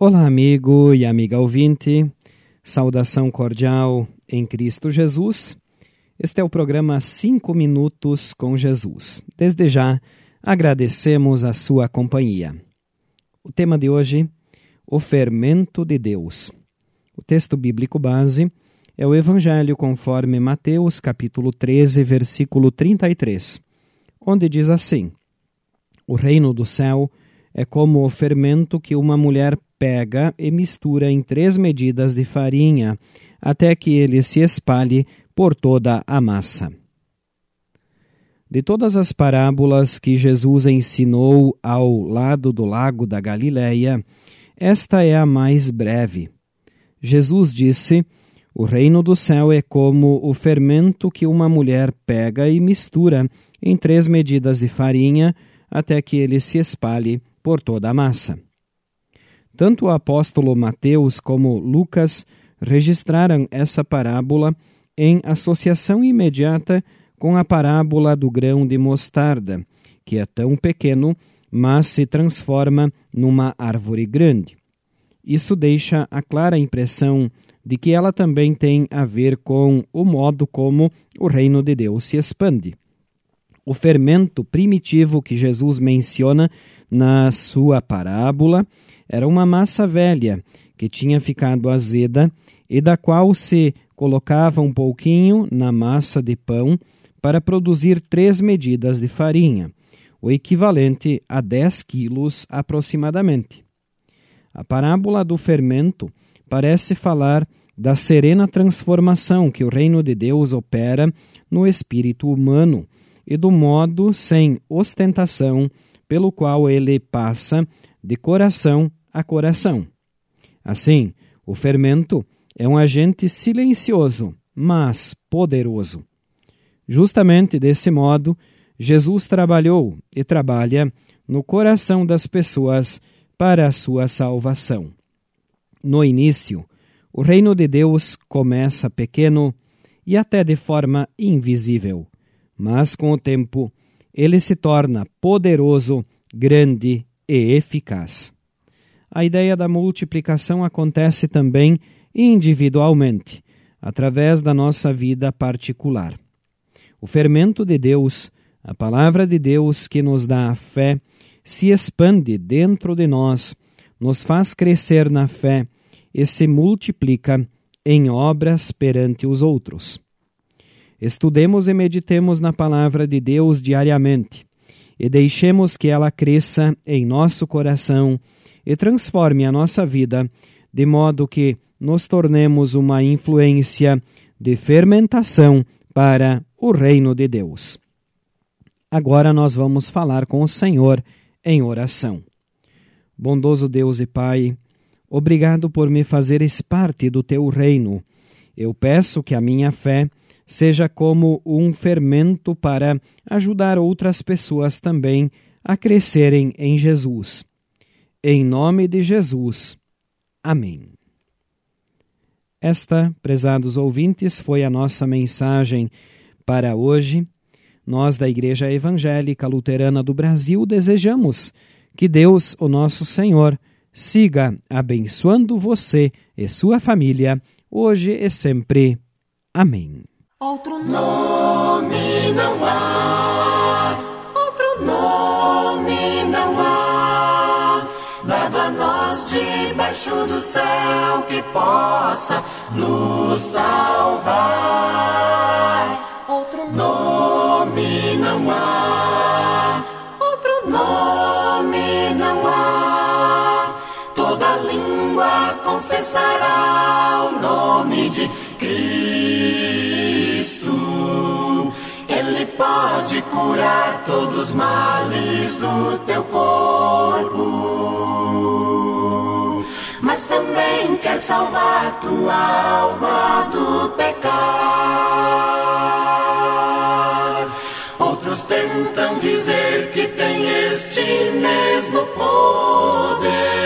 Olá, amigo e amiga ouvinte. Saudação cordial em Cristo Jesus. Este é o programa 5 Minutos com Jesus. Desde já, agradecemos a sua companhia. O tema de hoje, o fermento de Deus. O texto bíblico base é o Evangelho conforme Mateus capítulo 13, versículo 33, onde diz assim: O reino do céu é como o fermento que uma mulher pega e mistura em três medidas de farinha, até que ele se espalhe por toda a massa. De todas as parábolas que Jesus ensinou ao lado do lago da Galileia, esta é a mais breve. Jesus disse: O reino do céu é como o fermento que uma mulher pega e mistura em três medidas de farinha até que ele se espalhe por toda a massa. Tanto o apóstolo Mateus como Lucas registraram essa parábola em associação imediata com a parábola do grão de mostarda, que é tão pequeno, mas se transforma numa árvore grande. Isso deixa a clara impressão de que ela também tem a ver com o modo como o reino de Deus se expande. O fermento primitivo que Jesus menciona na sua parábola era uma massa velha que tinha ficado azeda e da qual se colocava um pouquinho na massa de pão para produzir três medidas de farinha, o equivalente a 10 quilos aproximadamente. A parábola do fermento parece falar da serena transformação que o reino de Deus opera no espírito humano e do modo sem ostentação pelo qual ele passa de coração a coração. Assim, o fermento é um agente silencioso, mas poderoso. Justamente desse modo, Jesus trabalhou e trabalha no coração das pessoas para a sua salvação. No início, o reino de Deus começa pequeno e até de forma invisível, mas com o tempo ele se torna poderoso, grande e eficaz a ideia da multiplicação acontece também individualmente, através da nossa vida particular. O fermento de Deus, a palavra de Deus que nos dá a fé, se expande dentro de nós, nos faz crescer na fé e se multiplica em obras perante os outros. Estudemos e meditemos na palavra de Deus diariamente e deixemos que ela cresça em nosso coração e transforme a nossa vida de modo que nos tornemos uma influência de fermentação para o reino de Deus. Agora nós vamos falar com o Senhor em oração. Bondoso Deus e Pai, obrigado por me fazeres parte do teu reino. Eu peço que a minha fé seja como um fermento para ajudar outras pessoas também a crescerem em Jesus. Em nome de Jesus. Amém. Esta, prezados ouvintes, foi a nossa mensagem para hoje. Nós, da Igreja Evangélica Luterana do Brasil, desejamos que Deus, o nosso Senhor, siga abençoando você e sua família, hoje e sempre. Amém. Outro nome não há, outro nome não há debaixo do céu que possa nos salvar. Outro nome confessará o nome de Cristo. Ele pode curar todos os males do teu corpo mas também quer salvar tua alma do pecar. Outros tentam dizer que tem este mesmo poder